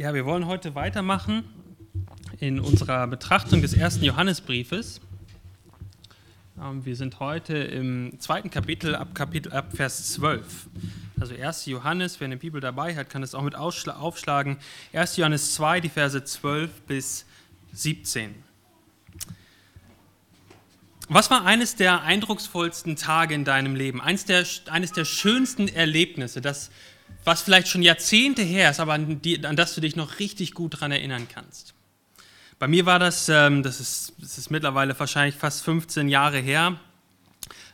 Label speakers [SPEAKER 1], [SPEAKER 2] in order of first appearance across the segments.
[SPEAKER 1] Ja, wir wollen heute weitermachen in unserer Betrachtung des ersten Johannesbriefes. Ähm, wir sind heute im zweiten Kapitel ab, Kapitel ab Vers 12. Also 1. Johannes, wer eine Bibel dabei hat, kann es auch mit aufschlagen. 1. Johannes 2, die Verse 12 bis 17. Was war eines der eindrucksvollsten Tage in deinem Leben? Eines der, eines der schönsten Erlebnisse, das was vielleicht schon Jahrzehnte her ist, aber an, die, an das du dich noch richtig gut daran erinnern kannst. Bei mir war das, ähm, das, ist, das ist mittlerweile wahrscheinlich fast 15 Jahre her,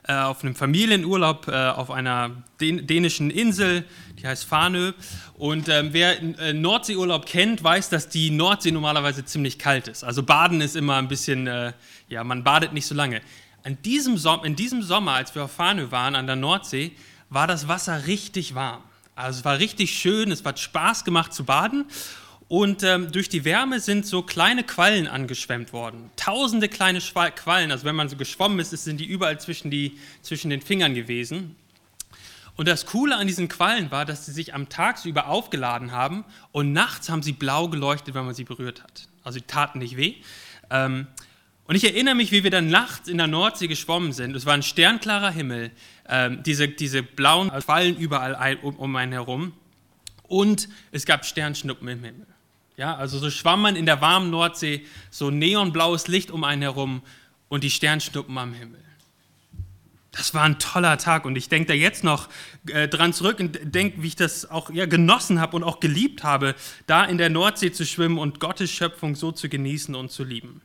[SPEAKER 1] äh, auf einem Familienurlaub äh, auf einer dänischen Insel, die heißt Farnö. Und ähm, wer äh, Nordseeurlaub kennt, weiß, dass die Nordsee normalerweise ziemlich kalt ist. Also Baden ist immer ein bisschen, äh, ja, man badet nicht so lange. An diesem in diesem Sommer, als wir auf Farnö waren, an der Nordsee, war das Wasser richtig warm. Also es war richtig schön, es hat Spaß gemacht zu baden. Und ähm, durch die Wärme sind so kleine Quallen angeschwemmt worden. Tausende kleine Quallen. Also wenn man so geschwommen ist, sind die überall zwischen, die, zwischen den Fingern gewesen. Und das Coole an diesen Quallen war, dass sie sich am Tag über aufgeladen haben und nachts haben sie blau geleuchtet, wenn man sie berührt hat. Also die taten nicht weh. Ähm, und ich erinnere mich, wie wir dann nachts in der Nordsee geschwommen sind. Es war ein sternklarer Himmel, ähm, diese, diese blauen Fallen überall ein, um, um einen herum. Und es gab Sternschnuppen im Himmel. Ja, also so schwamm man in der warmen Nordsee, so neonblaues Licht um einen herum und die Sternschnuppen am Himmel. Das war ein toller Tag und ich denke da jetzt noch äh, dran zurück und denke, wie ich das auch ja, genossen habe und auch geliebt habe, da in der Nordsee zu schwimmen und Gottes Schöpfung so zu genießen und zu lieben.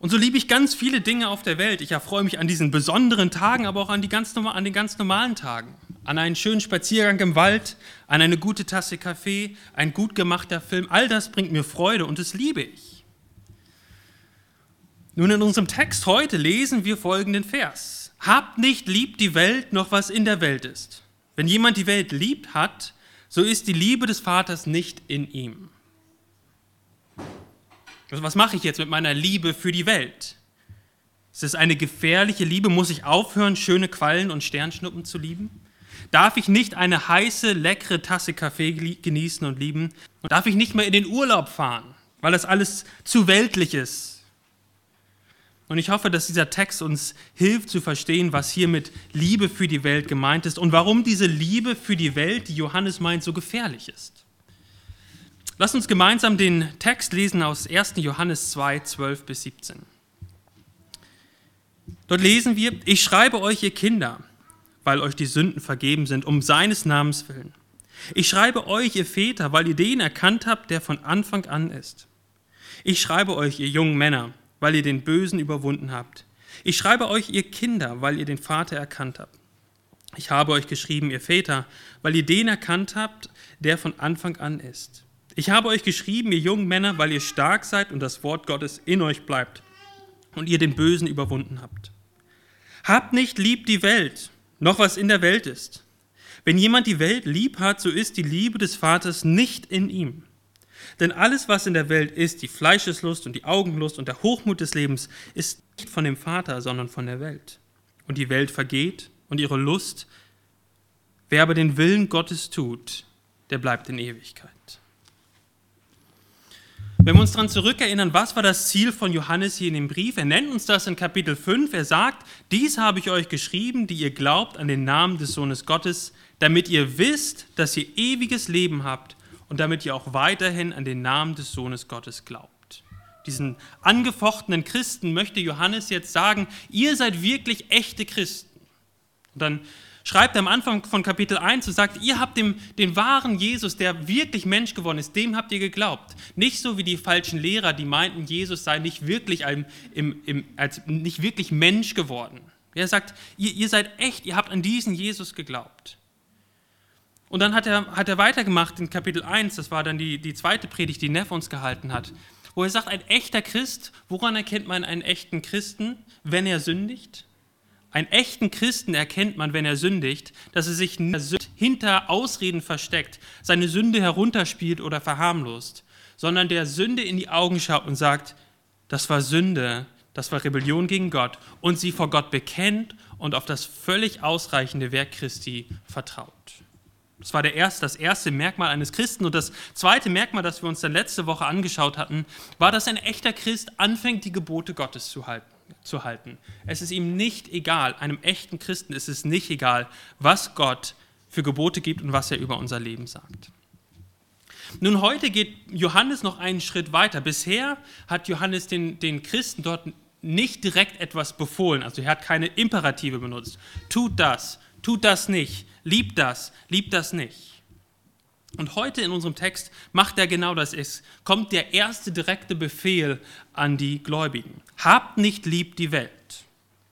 [SPEAKER 1] Und so liebe ich ganz viele Dinge auf der Welt. Ich erfreue mich an diesen besonderen Tagen, aber auch an, die ganz, an den ganz normalen Tagen. An einen schönen Spaziergang im Wald, an eine gute Tasse Kaffee, ein gut gemachter Film. All das bringt mir Freude und das liebe ich. Nun, in unserem Text heute lesen wir folgenden Vers. Habt nicht lieb die Welt, noch was in der Welt ist. Wenn jemand die Welt liebt hat, so ist die Liebe des Vaters nicht in ihm. Also was mache ich jetzt mit meiner Liebe für die Welt? Ist es eine gefährliche Liebe? Muss ich aufhören, schöne Quallen und Sternschnuppen zu lieben? Darf ich nicht eine heiße, leckere Tasse Kaffee genießen und lieben? Und darf ich nicht mehr in den Urlaub fahren, weil das alles zu weltlich ist? Und ich hoffe, dass dieser Text uns hilft zu verstehen, was hier mit Liebe für die Welt gemeint ist und warum diese Liebe für die Welt, die Johannes meint, so gefährlich ist. Lass uns gemeinsam den Text lesen aus 1. Johannes 2, 12 bis 17. Dort lesen wir, ich schreibe euch, ihr Kinder, weil euch die Sünden vergeben sind, um seines Namens willen. Ich schreibe euch, ihr Väter, weil ihr den erkannt habt, der von Anfang an ist. Ich schreibe euch, ihr jungen Männer, weil ihr den Bösen überwunden habt. Ich schreibe euch, ihr Kinder, weil ihr den Vater erkannt habt. Ich habe euch geschrieben, ihr Väter, weil ihr den erkannt habt, der von Anfang an ist. Ich habe euch geschrieben, ihr jungen Männer, weil ihr stark seid und das Wort Gottes in euch bleibt und ihr den Bösen überwunden habt. Habt nicht lieb die Welt, noch was in der Welt ist. Wenn jemand die Welt lieb hat, so ist die Liebe des Vaters nicht in ihm. Denn alles, was in der Welt ist, die Fleischeslust und die Augenlust und der Hochmut des Lebens, ist nicht von dem Vater, sondern von der Welt. Und die Welt vergeht und ihre Lust. Wer aber den Willen Gottes tut, der bleibt in Ewigkeit. Wenn wir uns daran zurückerinnern, was war das Ziel von Johannes hier in dem Brief? Er nennt uns das in Kapitel 5. Er sagt, dies habe ich euch geschrieben, die ihr glaubt an den Namen des Sohnes Gottes, damit ihr wisst, dass ihr ewiges Leben habt und damit ihr auch weiterhin an den Namen des Sohnes Gottes glaubt. Diesen angefochtenen Christen möchte Johannes jetzt sagen, ihr seid wirklich echte Christen. Und dann schreibt er am Anfang von Kapitel 1 und sagt, ihr habt dem, den wahren Jesus, der wirklich Mensch geworden ist, dem habt ihr geglaubt. Nicht so wie die falschen Lehrer, die meinten, Jesus sei nicht wirklich, im, im, im, als, nicht wirklich Mensch geworden. Er sagt, ihr, ihr seid echt, ihr habt an diesen Jesus geglaubt. Und dann hat er, hat er weitergemacht in Kapitel 1, das war dann die, die zweite Predigt, die Neff uns gehalten hat, wo er sagt, ein echter Christ, woran erkennt man einen echten Christen, wenn er sündigt? Einen echten Christen erkennt man, wenn er sündigt, dass er sich hinter Ausreden versteckt, seine Sünde herunterspielt oder verharmlost, sondern der Sünde in die Augen schaut und sagt, das war Sünde, das war Rebellion gegen Gott und sie vor Gott bekennt und auf das völlig ausreichende Werk Christi vertraut. Das war der erste, das erste Merkmal eines Christen. Und das zweite Merkmal, das wir uns dann letzte Woche angeschaut hatten, war, dass ein echter Christ anfängt, die Gebote Gottes zu halten. Zu halten. Es ist ihm nicht egal, einem echten Christen ist es nicht egal, was Gott für Gebote gibt und was er über unser Leben sagt. Nun, heute geht Johannes noch einen Schritt weiter. Bisher hat Johannes den, den Christen dort nicht direkt etwas befohlen, also er hat keine Imperative benutzt. Tut das, tut das nicht, liebt das, liebt das nicht. Und heute in unserem Text macht er genau das. Es kommt der erste direkte Befehl an die Gläubigen. Habt nicht lieb die Welt.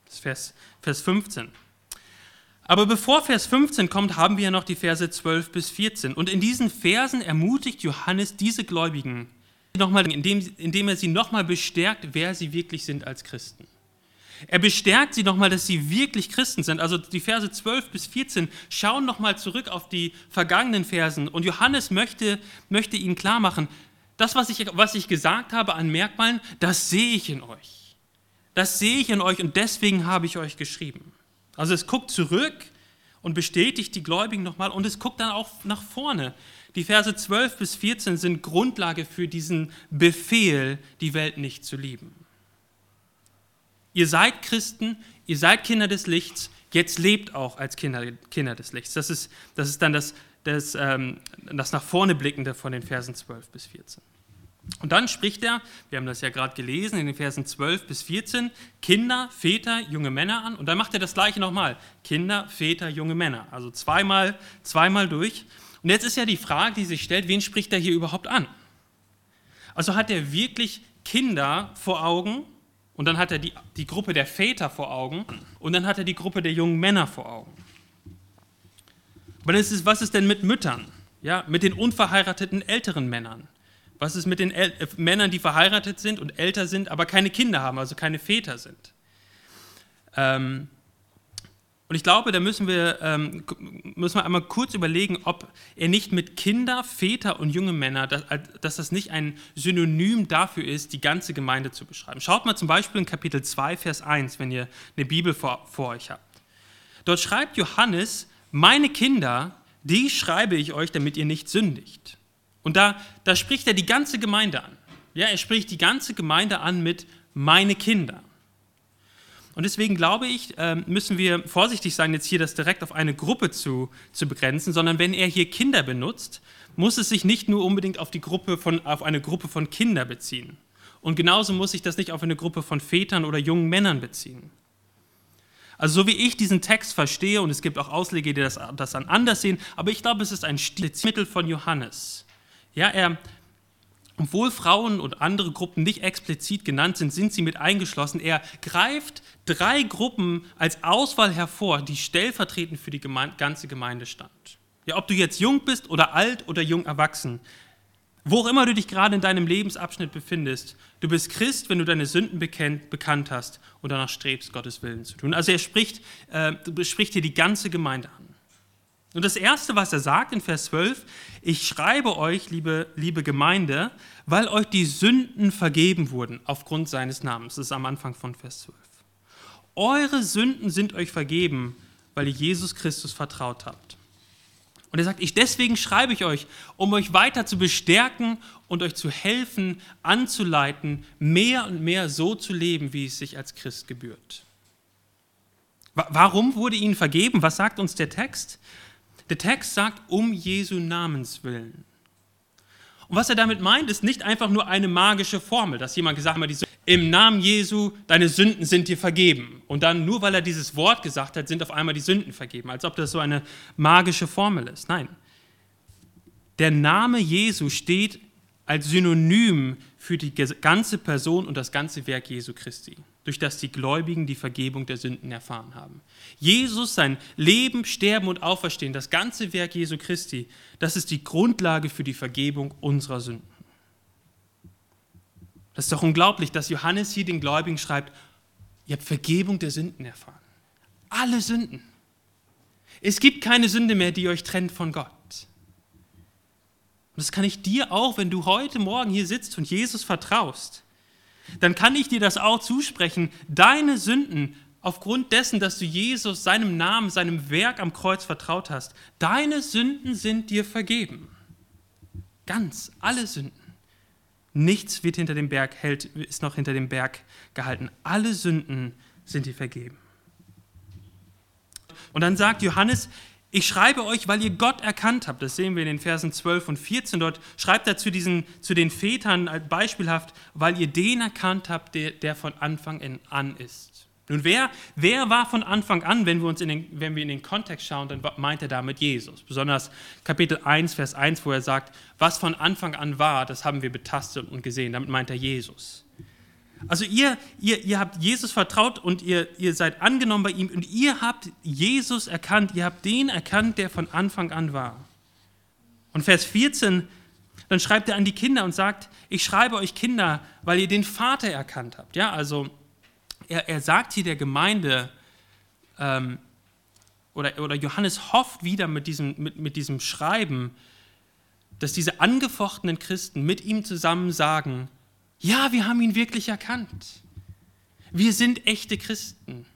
[SPEAKER 1] Das ist Vers, Vers 15. Aber bevor Vers 15 kommt, haben wir ja noch die Verse 12 bis 14. Und in diesen Versen ermutigt Johannes diese Gläubigen, nochmal, indem, indem er sie nochmal bestärkt, wer sie wirklich sind als Christen. Er bestärkt sie nochmal, dass sie wirklich Christen sind. Also die Verse 12 bis 14 schauen nochmal zurück auf die vergangenen Versen. Und Johannes möchte, möchte ihnen klar machen, das, was ich, was ich gesagt habe an Merkmalen, das sehe ich in euch. Das sehe ich in euch und deswegen habe ich euch geschrieben. Also es guckt zurück und bestätigt die Gläubigen nochmal und es guckt dann auch nach vorne. Die Verse 12 bis 14 sind Grundlage für diesen Befehl, die Welt nicht zu lieben. Ihr seid Christen, ihr seid Kinder des Lichts, jetzt lebt auch als Kinder, Kinder des Lichts. Das ist, das ist dann das, das, ähm, das nach vorne blickende von den Versen 12 bis 14. Und dann spricht er, wir haben das ja gerade gelesen in den Versen 12 bis 14, Kinder, Väter, junge Männer an. Und dann macht er das gleiche nochmal. Kinder, Väter, junge Männer. Also zweimal, zweimal durch. Und jetzt ist ja die Frage, die sich stellt, wen spricht er hier überhaupt an? Also hat er wirklich Kinder vor Augen und dann hat er die, die Gruppe der Väter vor Augen und dann hat er die Gruppe der jungen Männer vor Augen. Aber ist, was ist denn mit Müttern? Ja, mit den unverheirateten älteren Männern? Was ist mit den El äh, Männern, die verheiratet sind und älter sind, aber keine Kinder haben, also keine Väter sind? Ähm, und ich glaube, da müssen wir, ähm, müssen wir einmal kurz überlegen, ob er nicht mit Kinder, Väter und junge Männer, dass, dass, das nicht ein Synonym dafür ist, die ganze Gemeinde zu beschreiben. Schaut mal zum Beispiel in Kapitel 2, Vers 1, wenn ihr eine Bibel vor, vor euch habt. Dort schreibt Johannes, meine Kinder, die schreibe ich euch, damit ihr nicht sündigt. Und da, da spricht er die ganze Gemeinde an. Ja, er spricht die ganze Gemeinde an mit meine Kinder. Und deswegen glaube ich, ähm, müssen wir vorsichtig sein, jetzt hier das direkt auf eine Gruppe zu, zu begrenzen, sondern wenn er hier Kinder benutzt, muss es sich nicht nur unbedingt auf, die Gruppe von, auf eine Gruppe von Kindern beziehen. Und genauso muss sich das nicht auf eine Gruppe von Vätern oder jungen Männern beziehen. Also so wie ich diesen Text verstehe, und es gibt auch Ausleger, die das, das dann anders sehen, aber ich glaube, es ist ein Stilmittel von Johannes ja, er, obwohl Frauen und andere Gruppen nicht explizit genannt sind, sind sie mit eingeschlossen. Er greift drei Gruppen als Auswahl hervor, die stellvertretend für die ganze Gemeinde stand. Ja, ob du jetzt jung bist oder alt oder jung erwachsen, wo auch immer du dich gerade in deinem Lebensabschnitt befindest, du bist Christ, wenn du deine Sünden bekennt, bekannt hast und danach strebst, Gottes Willen zu tun. Also er spricht, äh, spricht hier die ganze Gemeinde an. Und das Erste, was er sagt in Vers 12, ich schreibe euch, liebe, liebe Gemeinde, weil euch die Sünden vergeben wurden aufgrund seines Namens. Das ist am Anfang von Vers 12. Eure Sünden sind euch vergeben, weil ihr Jesus Christus vertraut habt. Und er sagt, ich deswegen schreibe ich euch, um euch weiter zu bestärken und euch zu helfen, anzuleiten, mehr und mehr so zu leben, wie es sich als Christ gebührt. Warum wurde ihnen vergeben? Was sagt uns der Text? Der Text sagt, um Jesu Namens willen. Und was er damit meint, ist nicht einfach nur eine magische Formel, dass jemand gesagt hat, im Namen Jesu, deine Sünden sind dir vergeben. Und dann, nur weil er dieses Wort gesagt hat, sind auf einmal die Sünden vergeben, als ob das so eine magische Formel ist. Nein. Der Name Jesu steht als Synonym für die ganze Person und das ganze Werk Jesu Christi durch das die Gläubigen die Vergebung der Sünden erfahren haben. Jesus, sein Leben, Sterben und Auferstehen, das ganze Werk Jesu Christi, das ist die Grundlage für die Vergebung unserer Sünden. Das ist doch unglaublich, dass Johannes hier den Gläubigen schreibt, ihr habt Vergebung der Sünden erfahren. Alle Sünden. Es gibt keine Sünde mehr, die euch trennt von Gott. Und das kann ich dir auch, wenn du heute Morgen hier sitzt und Jesus vertraust dann kann ich dir das auch zusprechen. Deine Sünden aufgrund dessen, dass du Jesus, seinem Namen, seinem Werk am Kreuz vertraut hast, deine Sünden sind dir vergeben. Ganz, alle Sünden. Nichts wird hinter dem Berg hält, ist noch hinter dem Berg gehalten. Alle Sünden sind dir vergeben. Und dann sagt Johannes, ich schreibe euch, weil ihr Gott erkannt habt. Das sehen wir in den Versen 12 und 14. Dort schreibt er zu, diesen, zu den Vätern beispielhaft, weil ihr den erkannt habt, der, der von Anfang an ist. Nun, wer, wer war von Anfang an, wenn wir, uns in den, wenn wir in den Kontext schauen, dann meint er damit Jesus. Besonders Kapitel 1, Vers 1, wo er sagt, was von Anfang an war, das haben wir betastet und gesehen. Damit meint er Jesus. Also ihr, ihr, ihr habt Jesus vertraut und ihr, ihr seid angenommen bei ihm und ihr habt Jesus erkannt, ihr habt den erkannt, der von Anfang an war. Und Vers 14, dann schreibt er an die Kinder und sagt, ich schreibe euch Kinder, weil ihr den Vater erkannt habt. Ja, also er, er sagt hier der Gemeinde, ähm, oder, oder Johannes hofft wieder mit diesem, mit, mit diesem Schreiben, dass diese angefochtenen Christen mit ihm zusammen sagen, ja, wir haben ihn wirklich erkannt. Wir sind echte Christen.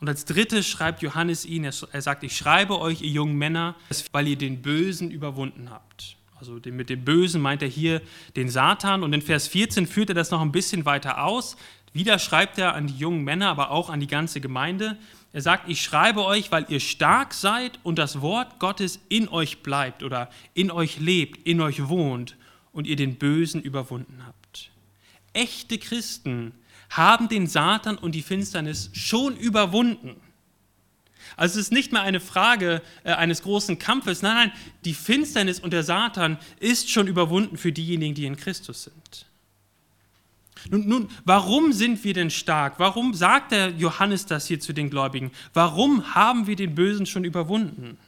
[SPEAKER 1] Und als drittes schreibt Johannes ihn, er sagt, ich schreibe euch, ihr jungen Männer, weil ihr den Bösen überwunden habt. Also mit dem Bösen meint er hier den Satan. Und in Vers 14 führt er das noch ein bisschen weiter aus. Wieder schreibt er an die jungen Männer, aber auch an die ganze Gemeinde. Er sagt, ich schreibe euch, weil ihr stark seid und das Wort Gottes in euch bleibt oder in euch lebt, in euch wohnt und ihr den Bösen überwunden habt. Echte Christen haben den Satan und die Finsternis schon überwunden. Also es ist nicht mehr eine Frage äh, eines großen Kampfes, nein, nein, die Finsternis und der Satan ist schon überwunden für diejenigen, die in Christus sind. Nun, nun, warum sind wir denn stark? Warum sagt der Johannes das hier zu den Gläubigen? Warum haben wir den Bösen schon überwunden?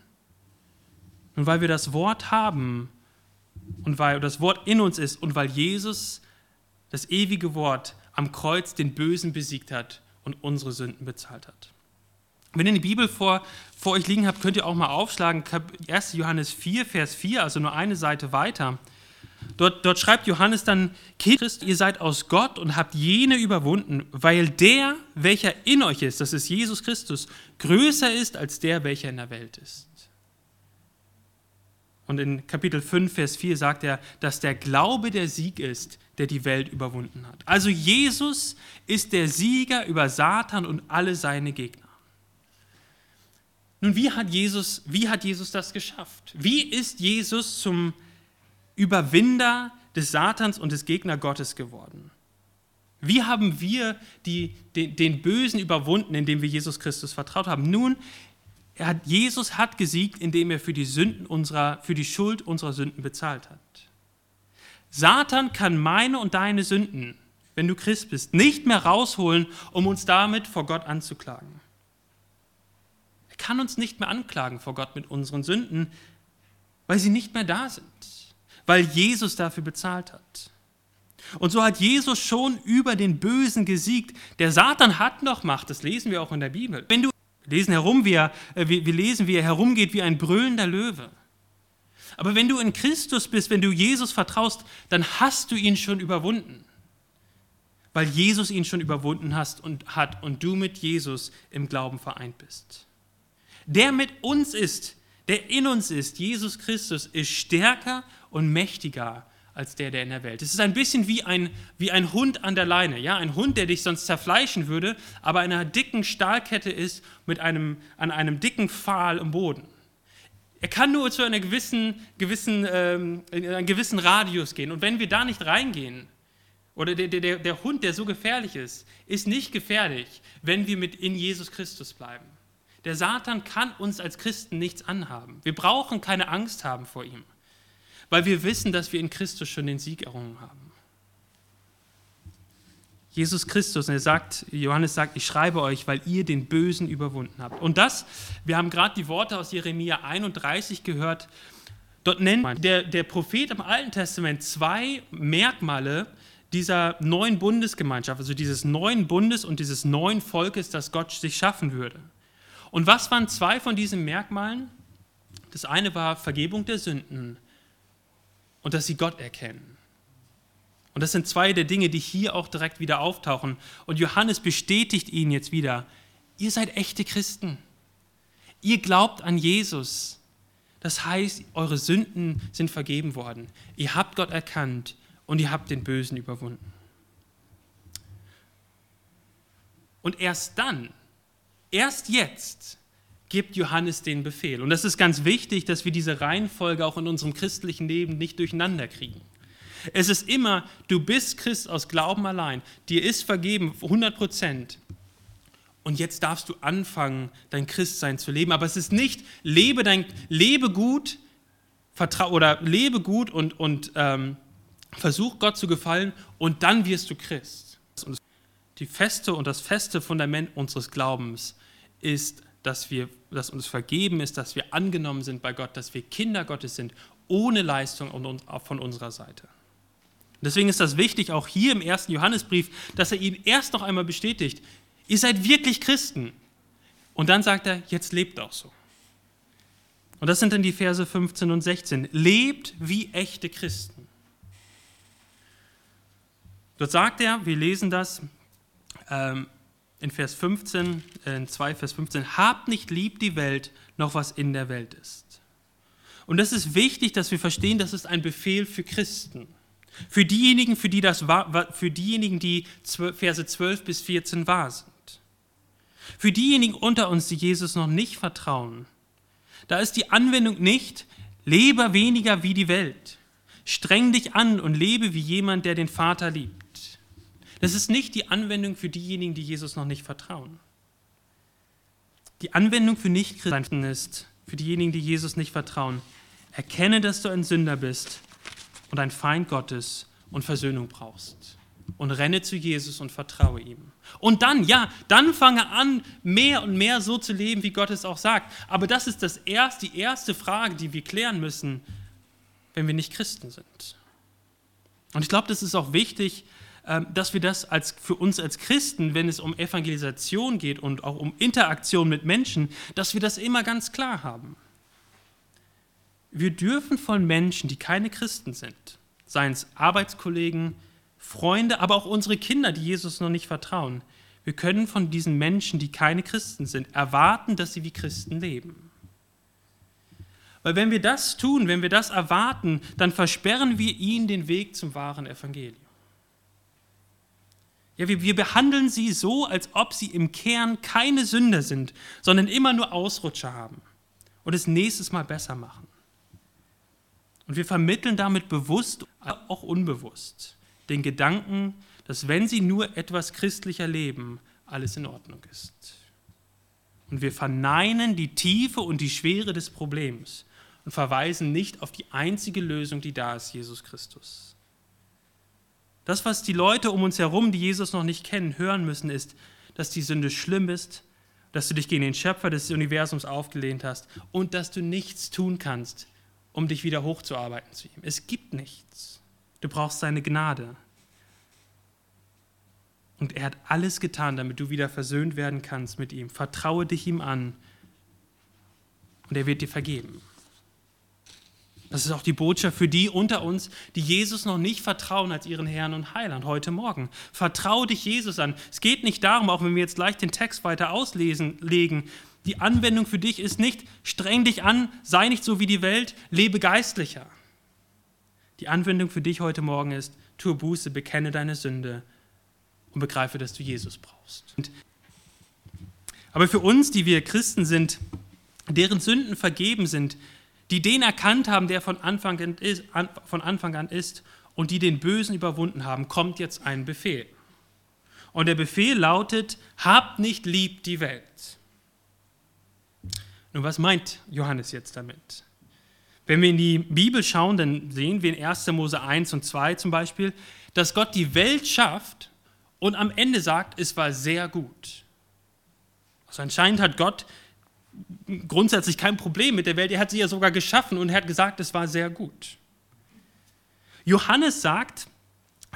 [SPEAKER 1] Nun, weil wir das Wort haben und weil das Wort in uns ist und weil Jesus, das ewige Wort, am Kreuz den Bösen besiegt hat und unsere Sünden bezahlt hat. Wenn ihr die Bibel vor, vor euch liegen habt, könnt ihr auch mal aufschlagen, 1. Johannes 4, Vers 4, also nur eine Seite weiter. Dort, dort schreibt Johannes dann, Christ, ihr seid aus Gott und habt jene überwunden, weil der, welcher in euch ist, das ist Jesus Christus, größer ist als der, welcher in der Welt ist. Und in Kapitel 5, Vers 4 sagt er, dass der Glaube der Sieg ist, der die Welt überwunden hat. Also Jesus ist der Sieger über Satan und alle seine Gegner. Nun, wie hat Jesus, wie hat Jesus das geschafft? Wie ist Jesus zum Überwinder des Satans und des Gegner Gottes geworden. Wie haben wir die, den, den Bösen überwunden, indem wir Jesus Christus vertraut haben? Nun, hat, Jesus hat gesiegt, indem er für die, Sünden unserer, für die Schuld unserer Sünden bezahlt hat. Satan kann meine und deine Sünden, wenn du Christ bist, nicht mehr rausholen, um uns damit vor Gott anzuklagen. Er kann uns nicht mehr anklagen vor Gott mit unseren Sünden, weil sie nicht mehr da sind weil Jesus dafür bezahlt hat. Und so hat Jesus schon über den Bösen gesiegt. Der Satan hat noch Macht, das lesen wir auch in der Bibel. Wenn du lesen herum, wie er, äh, wir lesen, wie er herumgeht wie ein brüllender Löwe. Aber wenn du in Christus bist, wenn du Jesus vertraust, dann hast du ihn schon überwunden. Weil Jesus ihn schon überwunden hast und hat und du mit Jesus im Glauben vereint bist. Der mit uns ist, der in uns ist, Jesus Christus, ist stärker und mächtiger als der, der in der Welt. Es ist ein bisschen wie ein, wie ein Hund an der Leine. Ja? Ein Hund, der dich sonst zerfleischen würde, aber in einer dicken Stahlkette ist mit einem, an einem dicken Pfahl im Boden. Er kann nur zu einer gewissen, gewissen, ähm, in einem gewissen Radius gehen. Und wenn wir da nicht reingehen, oder der, der, der Hund, der so gefährlich ist, ist nicht gefährlich, wenn wir mit in Jesus Christus bleiben. Der Satan kann uns als Christen nichts anhaben. Wir brauchen keine Angst haben vor ihm weil wir wissen, dass wir in Christus schon den Sieg errungen haben. Jesus Christus, und er sagt, Johannes sagt, ich schreibe euch, weil ihr den Bösen überwunden habt. Und das, wir haben gerade die Worte aus Jeremia 31 gehört, dort nennt der, der Prophet im Alten Testament zwei Merkmale dieser neuen Bundesgemeinschaft, also dieses neuen Bundes und dieses neuen Volkes, das Gott sich schaffen würde. Und was waren zwei von diesen Merkmalen? Das eine war Vergebung der Sünden und dass sie Gott erkennen. Und das sind zwei der Dinge, die hier auch direkt wieder auftauchen. Und Johannes bestätigt ihnen jetzt wieder, ihr seid echte Christen. Ihr glaubt an Jesus. Das heißt, eure Sünden sind vergeben worden. Ihr habt Gott erkannt und ihr habt den Bösen überwunden. Und erst dann, erst jetzt, gibt Johannes den Befehl. Und das ist ganz wichtig, dass wir diese Reihenfolge auch in unserem christlichen Leben nicht durcheinander kriegen. Es ist immer, du bist Christ aus Glauben allein, dir ist vergeben 100 Prozent. Und jetzt darfst du anfangen, dein Christsein zu leben. Aber es ist nicht, lebe, dein, lebe gut, vertrau, oder lebe gut und, und ähm, versuch Gott zu gefallen und dann wirst du Christ. Die feste und das feste Fundament unseres Glaubens ist, dass, wir, dass uns vergeben ist, dass wir angenommen sind bei Gott, dass wir Kinder Gottes sind, ohne Leistung von unserer Seite. Deswegen ist das wichtig, auch hier im ersten Johannesbrief, dass er ihn erst noch einmal bestätigt, ihr seid wirklich Christen. Und dann sagt er, jetzt lebt auch so. Und das sind dann die Verse 15 und 16. Lebt wie echte Christen. Dort sagt er, wir lesen das, ähm, in Vers 15, äh, in 2 Vers 15, habt nicht lieb die Welt, noch was in der Welt ist. Und das ist wichtig, dass wir verstehen, das ist ein Befehl für Christen. Für diejenigen, für die das war, für diejenigen, die Verse 12 bis 14 wahr sind. Für diejenigen unter uns, die Jesus noch nicht vertrauen, da ist die Anwendung nicht, lebe weniger wie die Welt. Streng dich an und lebe wie jemand, der den Vater liebt. Das ist nicht die Anwendung für diejenigen, die Jesus noch nicht vertrauen. Die Anwendung für Nichtchristen ist, für diejenigen, die Jesus nicht vertrauen, erkenne, dass du ein Sünder bist und ein Feind Gottes und Versöhnung brauchst. Und renne zu Jesus und vertraue ihm. Und dann, ja, dann fange an, mehr und mehr so zu leben, wie Gott es auch sagt. Aber das ist das erst, die erste Frage, die wir klären müssen, wenn wir nicht Christen sind. Und ich glaube, das ist auch wichtig, dass wir das als, für uns als Christen, wenn es um Evangelisation geht und auch um Interaktion mit Menschen, dass wir das immer ganz klar haben. Wir dürfen von Menschen, die keine Christen sind, seien es Arbeitskollegen, Freunde, aber auch unsere Kinder, die Jesus noch nicht vertrauen, wir können von diesen Menschen, die keine Christen sind, erwarten, dass sie wie Christen leben. Weil wenn wir das tun, wenn wir das erwarten, dann versperren wir ihnen den Weg zum wahren Evangelium. Ja, wir, wir behandeln sie so, als ob sie im Kern keine Sünder sind, sondern immer nur Ausrutscher haben und es nächstes Mal besser machen. Und wir vermitteln damit bewusst, auch unbewusst, den Gedanken, dass wenn sie nur etwas christlicher leben, alles in Ordnung ist. Und wir verneinen die Tiefe und die Schwere des Problems und verweisen nicht auf die einzige Lösung, die da ist, Jesus Christus. Das, was die Leute um uns herum, die Jesus noch nicht kennen, hören müssen, ist, dass die Sünde schlimm ist, dass du dich gegen den Schöpfer des Universums aufgelehnt hast und dass du nichts tun kannst, um dich wieder hochzuarbeiten zu ihm. Es gibt nichts. Du brauchst seine Gnade. Und er hat alles getan, damit du wieder versöhnt werden kannst mit ihm. Vertraue dich ihm an und er wird dir vergeben. Das ist auch die Botschaft für die unter uns, die Jesus noch nicht vertrauen als ihren Herrn und Heiland heute Morgen. Vertraue dich Jesus an. Es geht nicht darum, auch wenn wir jetzt gleich den Text weiter auslesen, legen, die Anwendung für dich ist nicht, streng dich an, sei nicht so wie die Welt, lebe geistlicher. Die Anwendung für dich heute Morgen ist, tue Buße, bekenne deine Sünde und begreife, dass du Jesus brauchst. Aber für uns, die wir Christen sind, deren Sünden vergeben sind, die den erkannt haben, der von Anfang an ist, von Anfang an ist und die den Bösen überwunden haben, kommt jetzt ein Befehl. Und der Befehl lautet, habt nicht lieb die Welt. Nun, was meint Johannes jetzt damit? Wenn wir in die Bibel schauen, dann sehen wir in 1. Mose 1 und 2 zum Beispiel, dass Gott die Welt schafft und am Ende sagt, es war sehr gut. Also anscheinend hat Gott grundsätzlich kein Problem mit der Welt. Er hat sie ja sogar geschaffen und er hat gesagt, es war sehr gut. Johannes sagt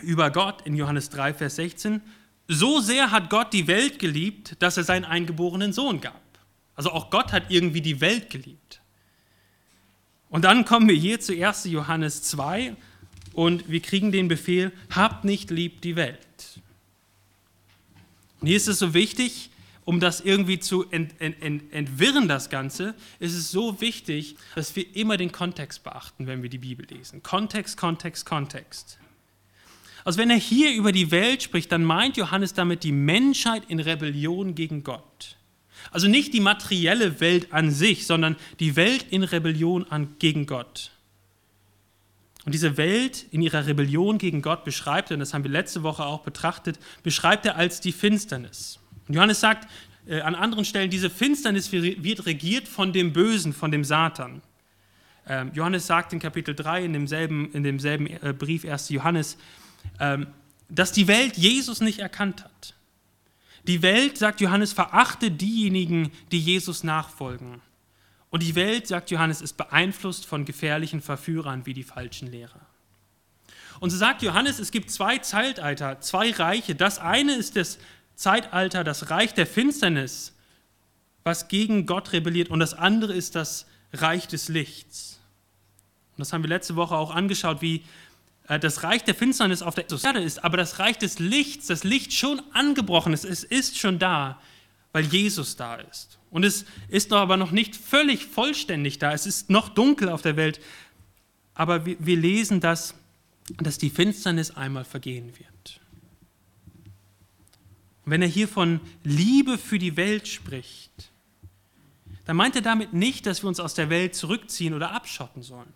[SPEAKER 1] über Gott in Johannes 3, Vers 16, so sehr hat Gott die Welt geliebt, dass er seinen eingeborenen Sohn gab. Also auch Gott hat irgendwie die Welt geliebt. Und dann kommen wir hier zu 1. Johannes 2 und wir kriegen den Befehl, habt nicht lieb die Welt. Und hier ist es so wichtig, um das irgendwie zu ent, ent, ent, entwirren, das Ganze, ist es so wichtig, dass wir immer den Kontext beachten, wenn wir die Bibel lesen. Kontext, Kontext, Kontext. Also wenn er hier über die Welt spricht, dann meint Johannes damit die Menschheit in Rebellion gegen Gott. Also nicht die materielle Welt an sich, sondern die Welt in Rebellion an, gegen Gott. Und diese Welt in ihrer Rebellion gegen Gott beschreibt er, und das haben wir letzte Woche auch betrachtet, beschreibt er als die Finsternis. Und Johannes sagt äh, an anderen Stellen, diese Finsternis wird regiert von dem Bösen, von dem Satan. Ähm, Johannes sagt in Kapitel 3 in demselben, in demselben äh, Brief 1. Johannes, ähm, dass die Welt Jesus nicht erkannt hat. Die Welt, sagt Johannes, verachte diejenigen, die Jesus nachfolgen. Und die Welt, sagt Johannes, ist beeinflusst von gefährlichen Verführern wie die falschen Lehrer. Und so sagt Johannes, es gibt zwei Zeitalter, zwei Reiche. Das eine ist das Zeitalter, das Reich der Finsternis, was gegen Gott rebelliert. Und das andere ist das Reich des Lichts. Und das haben wir letzte Woche auch angeschaut, wie äh, das Reich der Finsternis auf der Erde ist, aber das Reich des Lichts, das Licht schon angebrochen ist, es ist schon da, weil Jesus da ist. Und es ist aber noch nicht völlig vollständig da, es ist noch dunkel auf der Welt, aber wir, wir lesen, dass, dass die Finsternis einmal vergehen wird. Wenn er hier von Liebe für die Welt spricht, dann meint er damit nicht, dass wir uns aus der Welt zurückziehen oder abschotten sollen.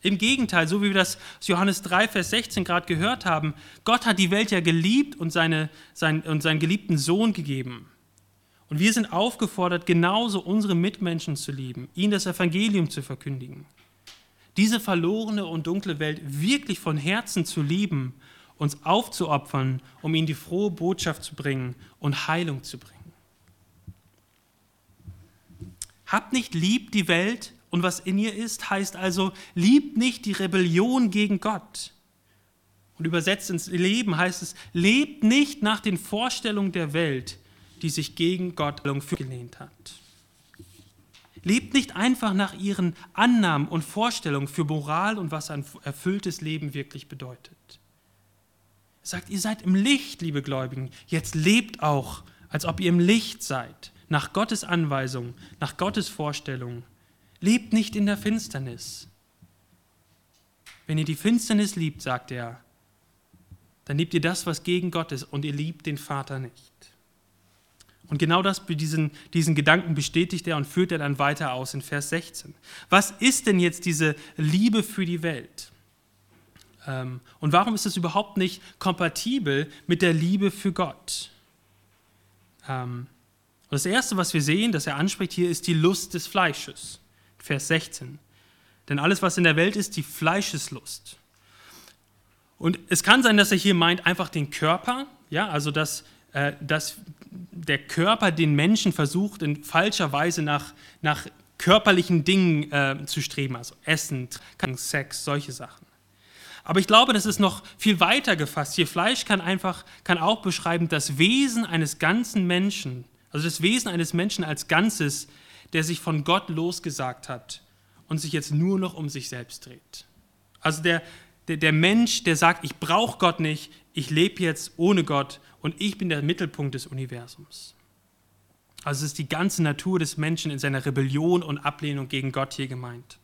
[SPEAKER 1] Im Gegenteil, so wie wir das aus Johannes 3, Vers 16 gerade gehört haben, Gott hat die Welt ja geliebt und, seine, sein, und seinen geliebten Sohn gegeben. Und wir sind aufgefordert, genauso unsere Mitmenschen zu lieben, ihnen das Evangelium zu verkündigen. Diese verlorene und dunkle Welt wirklich von Herzen zu lieben, uns aufzuopfern, um ihnen die frohe Botschaft zu bringen und Heilung zu bringen. Habt nicht lieb die Welt und was in ihr ist, heißt also, liebt nicht die Rebellion gegen Gott. Und übersetzt ins Leben heißt es, lebt nicht nach den Vorstellungen der Welt, die sich gegen Gott gelehnt hat. Lebt nicht einfach nach ihren Annahmen und Vorstellungen für Moral und was ein erfülltes Leben wirklich bedeutet. Er sagt, ihr seid im Licht, liebe Gläubigen. Jetzt lebt auch, als ob ihr im Licht seid, nach Gottes Anweisung, nach Gottes Vorstellung Lebt nicht in der Finsternis. Wenn ihr die Finsternis liebt, sagt er, dann liebt ihr das, was gegen Gott ist, und ihr liebt den Vater nicht. Und genau das, diesen, diesen Gedanken bestätigt er und führt er dann weiter aus in Vers 16. Was ist denn jetzt diese Liebe für die Welt? Ähm, und warum ist es überhaupt nicht kompatibel mit der Liebe für Gott? Ähm, das Erste, was wir sehen, das er anspricht hier, ist die Lust des Fleisches. Vers 16. Denn alles, was in der Welt ist, die Fleischeslust. Und es kann sein, dass er hier meint einfach den Körper, ja, also dass, äh, dass der Körper den Menschen versucht, in falscher Weise nach, nach körperlichen Dingen äh, zu streben, also Essen, Sex, solche Sachen. Aber ich glaube, das ist noch viel weiter gefasst. Hier Fleisch kann einfach, kann auch beschreiben das Wesen eines ganzen Menschen, also das Wesen eines Menschen als Ganzes, der sich von Gott losgesagt hat und sich jetzt nur noch um sich selbst dreht. Also der, der, der Mensch, der sagt, ich brauche Gott nicht, ich lebe jetzt ohne Gott und ich bin der Mittelpunkt des Universums. Also es ist die ganze Natur des Menschen in seiner Rebellion und Ablehnung gegen Gott hier gemeint.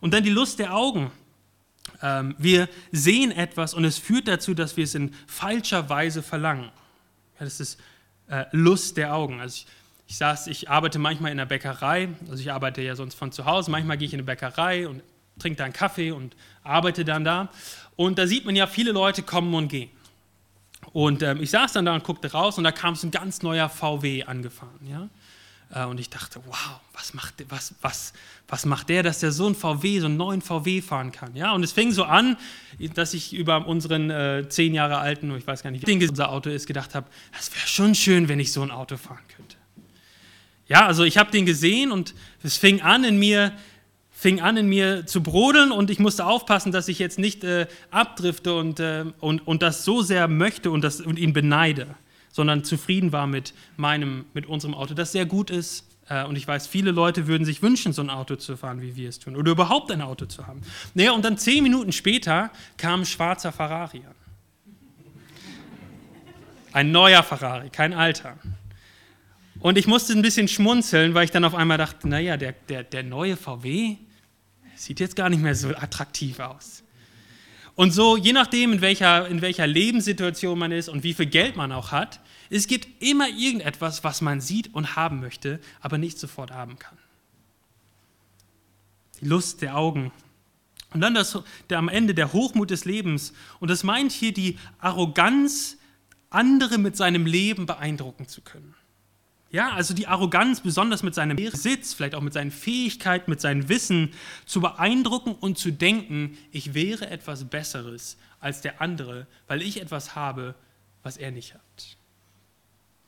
[SPEAKER 1] Und dann die Lust der Augen. Ähm, wir sehen etwas und es führt dazu, dass wir es in falscher Weise verlangen. Das ist äh, Lust der Augen. Also ich ich saß, ich arbeite manchmal in der Bäckerei, also ich arbeite ja sonst von zu Hause, manchmal gehe ich in eine Bäckerei und trinke da einen Kaffee und arbeite dann da. Und da sieht man ja, viele Leute kommen und gehen. Und ähm, ich saß dann da und guckte raus und da kam so ein ganz neuer VW angefahren. Ja? Äh, und ich dachte, wow, was macht, was, was, was macht der, dass der so einen VW, so einen neuen VW fahren kann? Ja? Und es fing so an, dass ich über unseren äh, zehn Jahre alten, ich weiß gar nicht, wie unser Auto ist, gedacht habe, das wäre schon schön, wenn ich so ein Auto fahren könnte. Ja, also ich habe den gesehen und es fing an in mir, fing an in mir zu brodeln und ich musste aufpassen, dass ich jetzt nicht äh, abdrifte und, äh, und, und das so sehr möchte und, das, und ihn beneide, sondern zufrieden war mit meinem, mit unserem Auto, das sehr gut ist, Äh, und ich weiß, viele Leute würden sich wünschen, so ein Auto zu fahren, wie wir es tun, oder überhaupt ein Auto zu haben. Naja, und dann zehn Minuten später kam ein schwarzer Ferrari an. Ein neuer Ferrari, kein alter. Und ich musste ein bisschen schmunzeln, weil ich dann auf einmal dachte, naja, der, der, der neue VW sieht jetzt gar nicht mehr so attraktiv aus. Und so, je nachdem, in welcher, in welcher Lebenssituation man ist und wie viel Geld man auch hat, es gibt immer irgendetwas, was man sieht und haben möchte, aber nicht sofort haben kann. Die Lust der Augen. Und dann das, der, am Ende der Hochmut des Lebens. Und das meint hier die Arroganz, andere mit seinem Leben beeindrucken zu können. Ja, also die Arroganz, besonders mit seinem Besitz, vielleicht auch mit seinen Fähigkeiten, mit seinem Wissen, zu beeindrucken und zu denken, ich wäre etwas Besseres als der andere, weil ich etwas habe, was er nicht hat.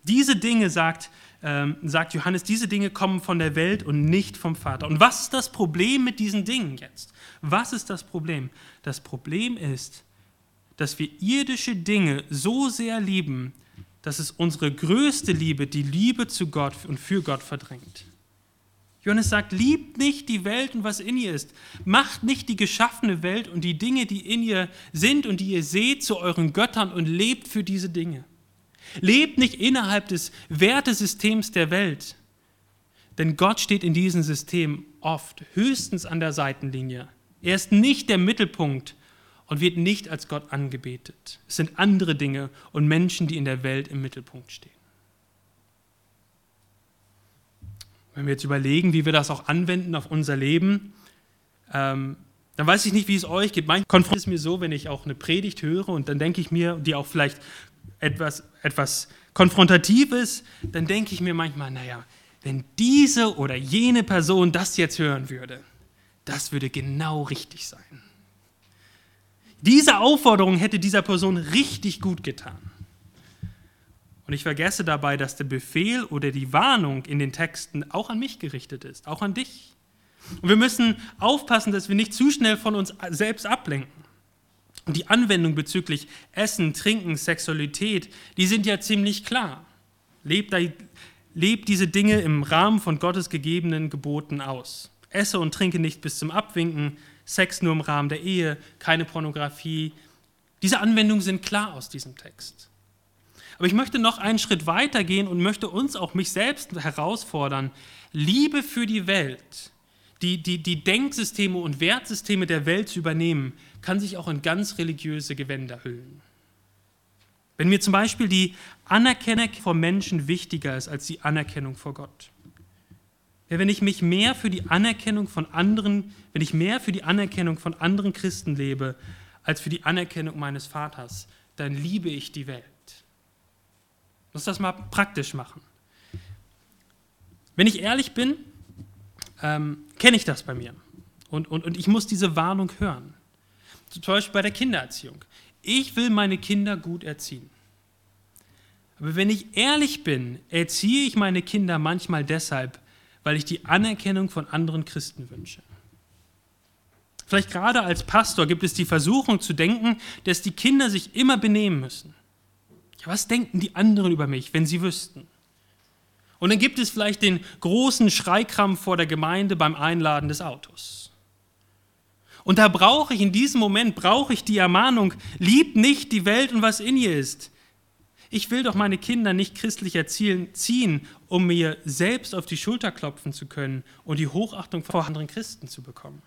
[SPEAKER 1] Diese Dinge, sagt, ähm, sagt Johannes, diese Dinge kommen von der Welt und nicht vom Vater. Und was ist das Problem mit diesen Dingen jetzt? Was ist das Problem? Das Problem ist, dass wir irdische Dinge so sehr lieben, dass es unsere größte Liebe, die Liebe zu Gott und für Gott verdrängt. Johannes sagt, liebt nicht die Welt und was in ihr ist. Macht nicht die geschaffene Welt und die Dinge, die in ihr sind und die ihr seht, zu euren Göttern und lebt für diese Dinge. Lebt nicht innerhalb des Wertesystems der Welt, denn Gott steht in diesem System oft höchstens an der Seitenlinie. Er ist nicht der Mittelpunkt und wird nicht als Gott angebetet. Es sind andere Dinge und Menschen, die in der Welt im Mittelpunkt stehen. Wenn wir jetzt überlegen, wie wir das auch anwenden auf unser Leben, ähm, dann weiß ich nicht, wie es euch geht. Manchmal konfrontiert es mir so, wenn ich auch eine Predigt höre und dann denke ich mir, die auch vielleicht etwas, etwas konfrontativ dann denke ich mir manchmal, naja, wenn diese oder jene Person das jetzt hören würde, das würde genau richtig sein. Diese Aufforderung hätte dieser Person richtig gut getan. Und ich vergesse dabei, dass der Befehl oder die Warnung in den Texten auch an mich gerichtet ist, auch an dich. Und wir müssen aufpassen, dass wir nicht zu schnell von uns selbst ablenken. Die Anwendung bezüglich Essen, Trinken, Sexualität, die sind ja ziemlich klar. Lebt, lebt diese Dinge im Rahmen von Gottes gegebenen Geboten aus. Esse und trinke nicht bis zum Abwinken, Sex nur im Rahmen der Ehe, keine Pornografie. Diese Anwendungen sind klar aus diesem Text. Aber ich möchte noch einen Schritt weiter gehen und möchte uns, auch mich selbst herausfordern, Liebe für die Welt, die, die, die Denksysteme und Wertsysteme der Welt zu übernehmen, kann sich auch in ganz religiöse Gewänder hüllen. Wenn mir zum Beispiel die Anerkennung vor Menschen wichtiger ist als die Anerkennung vor Gott, ja, wenn ich mich mehr für die Anerkennung von anderen, wenn ich mehr für die Anerkennung von anderen Christen lebe, als für die Anerkennung meines Vaters, dann liebe ich die Welt. Lass das mal praktisch machen. Wenn ich ehrlich bin, ähm, kenne ich das bei mir. Und, und, und ich muss diese Warnung hören. Zum Beispiel bei der Kindererziehung. Ich will meine Kinder gut erziehen. Aber wenn ich ehrlich bin, erziehe ich meine Kinder manchmal deshalb, weil ich die Anerkennung von anderen Christen wünsche. Vielleicht gerade als Pastor gibt es die Versuchung zu denken, dass die Kinder sich immer benehmen müssen. Ja, was denken die anderen über mich, wenn sie wüssten? Und dann gibt es vielleicht den großen Schreikrampf vor der Gemeinde beim Einladen des Autos. Und da brauche ich, in diesem Moment brauche ich die Ermahnung, liebt nicht die Welt und was in ihr ist. Ich will doch meine Kinder nicht christlich erziehen, um mir selbst auf die Schulter klopfen zu können und die Hochachtung vor anderen Christen zu bekommen.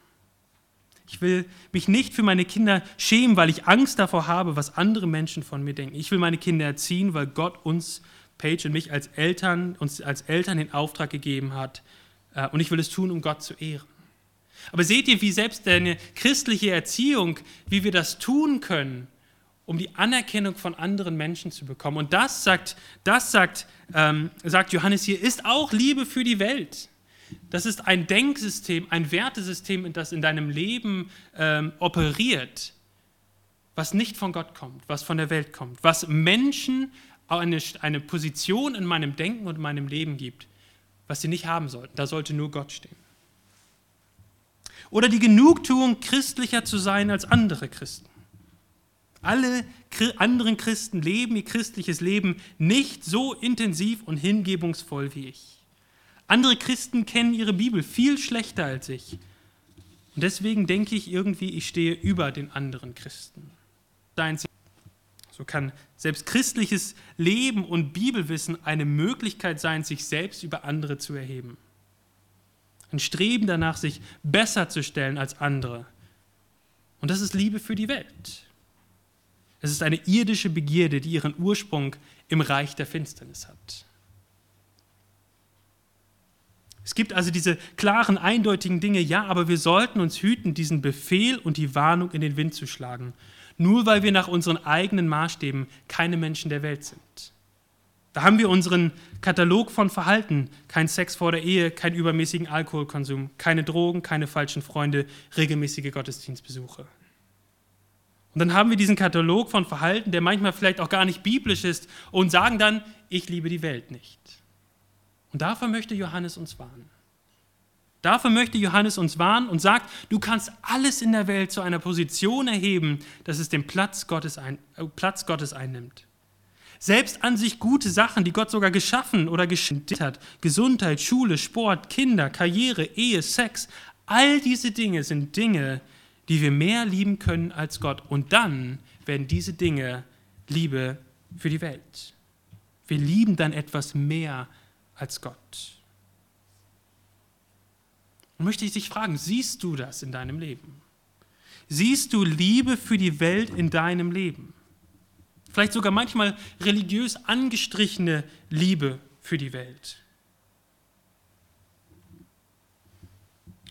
[SPEAKER 1] Ich will mich nicht für meine Kinder schämen, weil ich Angst davor habe, was andere Menschen von mir denken. Ich will meine Kinder erziehen, weil Gott uns, Paige und mich als Eltern, uns als Eltern den Auftrag gegeben hat. Äh, und ich will es tun, um Gott zu ehren. Aber seht ihr, wie selbst eine christliche Erziehung, wie wir das tun können, um die Anerkennung von anderen Menschen zu bekommen. Und das sagt, das sagt, ähm, sagt Johannes hier, ist auch Liebe für die Welt. Das ist ein Denksystem, ein Wertesystem, das in deinem Leben ähm, operiert, was nicht von Gott kommt, was von der Welt kommt, was Menschen eine, eine Position in meinem Denken und in meinem Leben gibt, was sie nicht haben sollten. Da sollte nur Gott stehen. Oder die Genugtuung, christlicher zu sein als andere Christen. Alle anderen Christen leben ihr christliches Leben nicht so intensiv und hingebungsvoll wie ich. Andere Christen kennen ihre Bibel viel schlechter als ich. Und deswegen denke ich irgendwie, ich stehe über den anderen Christen. So kann selbst christliches Leben und Bibelwissen eine Möglichkeit sein, sich selbst über andere zu erheben. Ein Streben danach, sich besser zu stellen als andere. Und das ist Liebe für die Welt. Es ist eine irdische Begierde, die ihren Ursprung im Reich der Finsternis hat. Es gibt also diese klaren, eindeutigen Dinge, ja, aber wir sollten uns hüten, diesen Befehl und die Warnung in den Wind zu schlagen, nur weil wir nach unseren eigenen Maßstäben keine Menschen der Welt sind. Da haben wir unseren Katalog von Verhalten. Kein Sex vor der Ehe, kein übermäßigen Alkoholkonsum, keine Drogen, keine falschen Freunde, regelmäßige Gottesdienstbesuche. Und dann haben wir diesen Katalog von Verhalten, der manchmal vielleicht auch gar nicht biblisch ist, und sagen dann, ich liebe die Welt nicht. Und davor möchte Johannes uns warnen. Dafür möchte Johannes uns warnen und sagt, du kannst alles in der Welt zu einer Position erheben, dass es den Platz Gottes, ein, äh, Platz Gottes einnimmt. Selbst an sich gute Sachen, die Gott sogar geschaffen oder geschenkt hat, Gesundheit, Schule, Sport, Kinder, Karriere, Ehe, Sex, all diese Dinge sind Dinge, die wir mehr lieben können als Gott. Und dann werden diese Dinge Liebe für die Welt. Wir lieben dann etwas mehr als Gott. Und möchte ich dich fragen, siehst du das in deinem Leben? Siehst du Liebe für die Welt in deinem Leben? Vielleicht sogar manchmal religiös angestrichene Liebe für die Welt.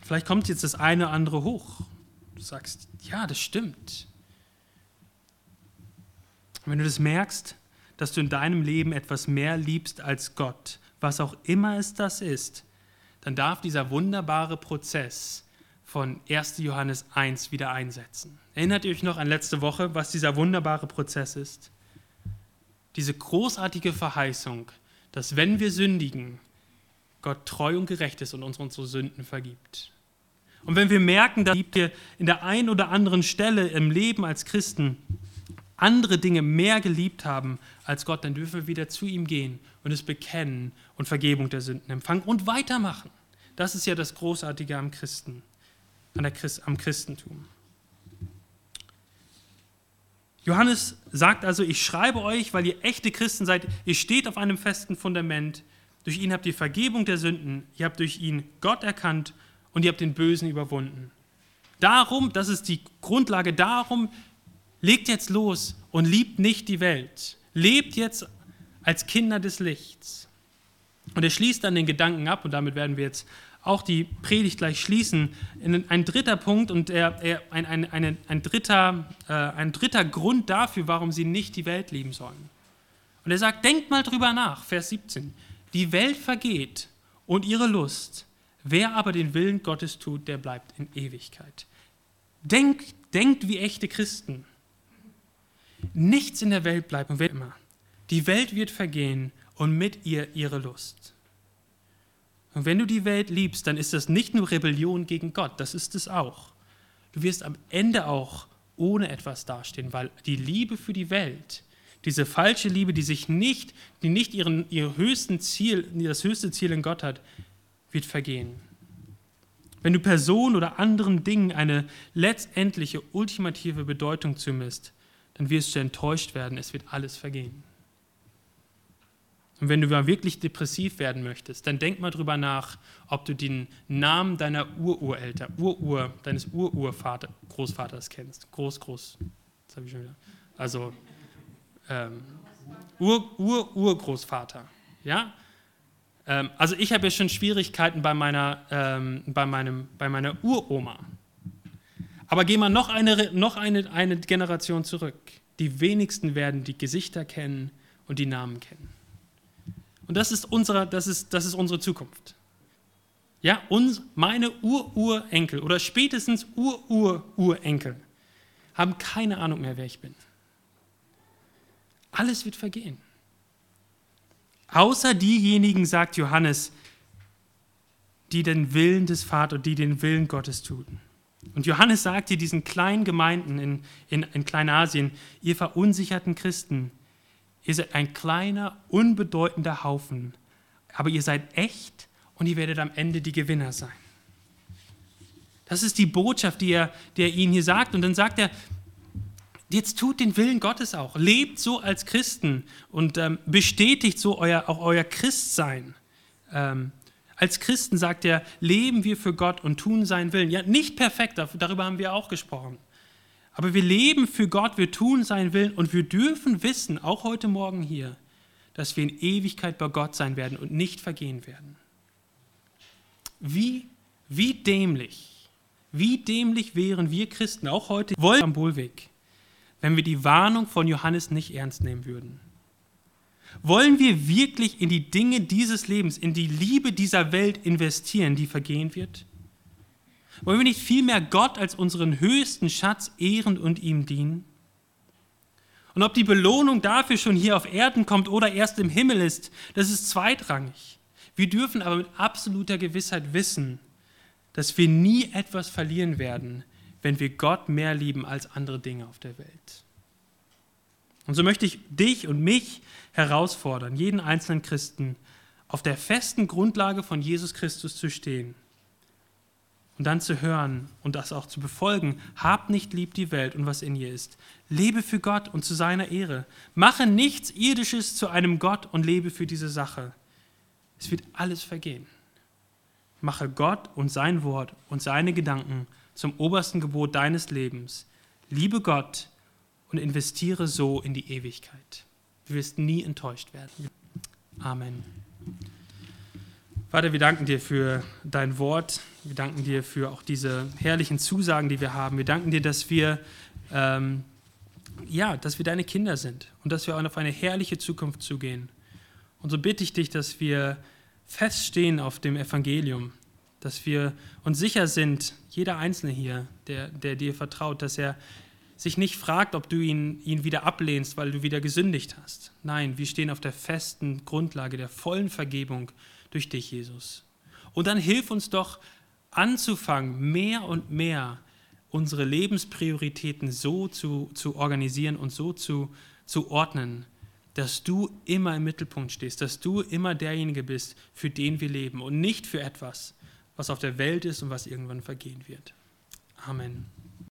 [SPEAKER 1] Vielleicht kommt jetzt das eine oder andere hoch. Du sagst, ja, das stimmt. Und wenn du das merkst, dass du in deinem Leben etwas mehr liebst als Gott, was auch immer es das ist, dann darf dieser wunderbare Prozess von 1. Johannes 1 wieder einsetzen. Erinnert ihr euch noch an letzte Woche, was dieser wunderbare Prozess ist? Diese großartige Verheißung, dass wenn wir sündigen, Gott treu und gerecht ist und uns unsere Sünden vergibt. Und wenn wir merken, dass wir in der einen oder anderen Stelle im Leben als Christen andere Dinge mehr geliebt haben als Gott, dann dürfen wir wieder zu ihm gehen und es bekennen und Vergebung der Sünden empfangen und weitermachen. Das ist ja das Großartige am Christen, Christ, am Christentum. Johannes sagt also, ich schreibe euch, weil ihr echte Christen seid, ihr steht auf einem festen Fundament, durch ihn habt ihr Vergebung der Sünden, ihr habt durch ihn Gott erkannt und ihr habt den Bösen überwunden. Darum, das ist die Grundlage, darum legt jetzt los und liebt nicht die Welt. Lebt jetzt als Kinder des Lichts. Und er schließt dann den Gedanken ab, und damit werden wir jetzt auch die Predigt gleich schließen. Ein dritter Punkt und er, ein, ein, ein, ein, dritter, äh, ein dritter Grund dafür, warum sie nicht die Welt lieben sollen. Und er sagt, denkt mal drüber nach, Vers 17. Die Welt vergeht und ihre Lust. Wer aber den Willen Gottes tut, der bleibt in Ewigkeit. Denkt, denkt wie echte Christen. Nichts in der Welt bleibt und wird immer. Die Welt wird vergehen und mit ihr ihre Lust. Und wenn du die Welt liebst, dann ist das nicht nur Rebellion gegen Gott, das ist es auch. Du wirst am Ende auch ohne etwas dastehen, weil die Liebe für die Welt, diese falsche Liebe, die sich nicht, die nicht ihren, ihr höchsten Ziel, das höchste Ziel in Gott hat, wird vergehen. Wenn du Personen oder anderen Dingen eine letztendliche, ultimative Bedeutung zumisst, dann wirst du enttäuscht werden, es wird alles vergehen. Und wenn du mal wirklich depressiv werden möchtest, dann denk mal drüber nach, ob du den Namen deiner Urureltern, Urur, deines Ururvater, Großvaters kennst. Groß, groß. Das habe ich schon wieder. Also ähm, Ur, Ur, Urgroßvater. Ja? Ähm, also ich habe ja schon Schwierigkeiten bei meiner, ähm, bei meinem, bei meiner Uroma. Aber geh mal noch eine, noch eine, eine Generation zurück. Die wenigsten werden die Gesichter kennen und die Namen kennen. Und das ist unsere, das ist, das ist unsere Zukunft. Ja, uns, meine Ur-Urenkel oder spätestens Ur-Ur-Urenkel haben keine Ahnung mehr, wer ich bin. Alles wird vergehen. Außer diejenigen, sagt Johannes, die den Willen des Vaters, die den Willen Gottes tun. Und Johannes sagt hier diesen kleinen Gemeinden in, in, in Kleinasien, ihr verunsicherten Christen, ihr seid ein kleiner, unbedeutender Haufen, aber ihr seid echt und ihr werdet am Ende die Gewinner sein. Das ist die Botschaft, die er, die er ihnen hier sagt. Und dann sagt er, jetzt tut den Willen Gottes auch. Lebt so als Christen und ähm, bestätigt so euer, auch euer Christsein. Ähm, als Christen sagt er, leben wir für Gott und tun seinen Willen. Ja, nicht perfekt, darüber haben wir auch gesprochen. Aber wir leben für Gott, wir tun seinen Willen und wir dürfen wissen, auch heute Morgen hier, dass wir in Ewigkeit bei Gott sein werden und nicht vergehen werden. Wie, wie dämlich wie dämlich wären wir Christen, auch heute wollen am Bullweg, wenn wir die Warnung von Johannes nicht ernst nehmen würden? Wollen wir wirklich in die Dinge dieses Lebens, in die Liebe dieser Welt investieren, die vergehen wird? Wollen wir nicht vielmehr Gott als unseren höchsten Schatz ehren und ihm dienen? Und ob die Belohnung dafür schon hier auf Erden kommt oder erst im Himmel ist, das ist zweitrangig. Wir dürfen aber mit absoluter Gewissheit wissen, dass wir nie etwas verlieren werden, wenn wir Gott mehr lieben als andere Dinge auf der Welt. Und so möchte ich dich und mich herausfordern, jeden einzelnen Christen, auf der festen Grundlage von Jesus Christus zu stehen und dann zu hören und das auch zu befolgen. Habt nicht lieb die Welt und was in ihr ist. Lebe für Gott und zu seiner Ehre. Mache nichts Irdisches zu einem Gott und lebe für diese Sache. Es wird alles vergehen. Mache Gott und sein Wort und seine Gedanken zum obersten Gebot deines Lebens. Liebe Gott und investiere so in die Ewigkeit. Du wirst nie enttäuscht werden. Amen. Vater, wir danken dir für dein Wort. Wir danken dir für auch diese herrlichen Zusagen, die wir haben. Wir danken dir, dass wir, ähm, ja, dass wir deine Kinder sind und dass wir auch auf eine herrliche Zukunft zugehen. Und so bitte ich dich, dass wir feststehen auf dem Evangelium, dass wir uns sicher sind, jeder Einzelne hier, der, der dir vertraut, dass er sich nicht fragt, ob du ihn, ihn wieder ablehnst, weil du wieder gesündigt hast. Nein, wir stehen auf der festen Grundlage der vollen Vergebung durch dich, Jesus. Und dann hilf uns doch anzufangen, mehr und mehr unsere Lebensprioritäten so zu, zu organisieren und so zu, zu ordnen, dass du immer im Mittelpunkt stehst, dass du immer derjenige bist, für den wir leben und nicht für etwas, was auf der Welt ist und was irgendwann vergehen wird. Amen.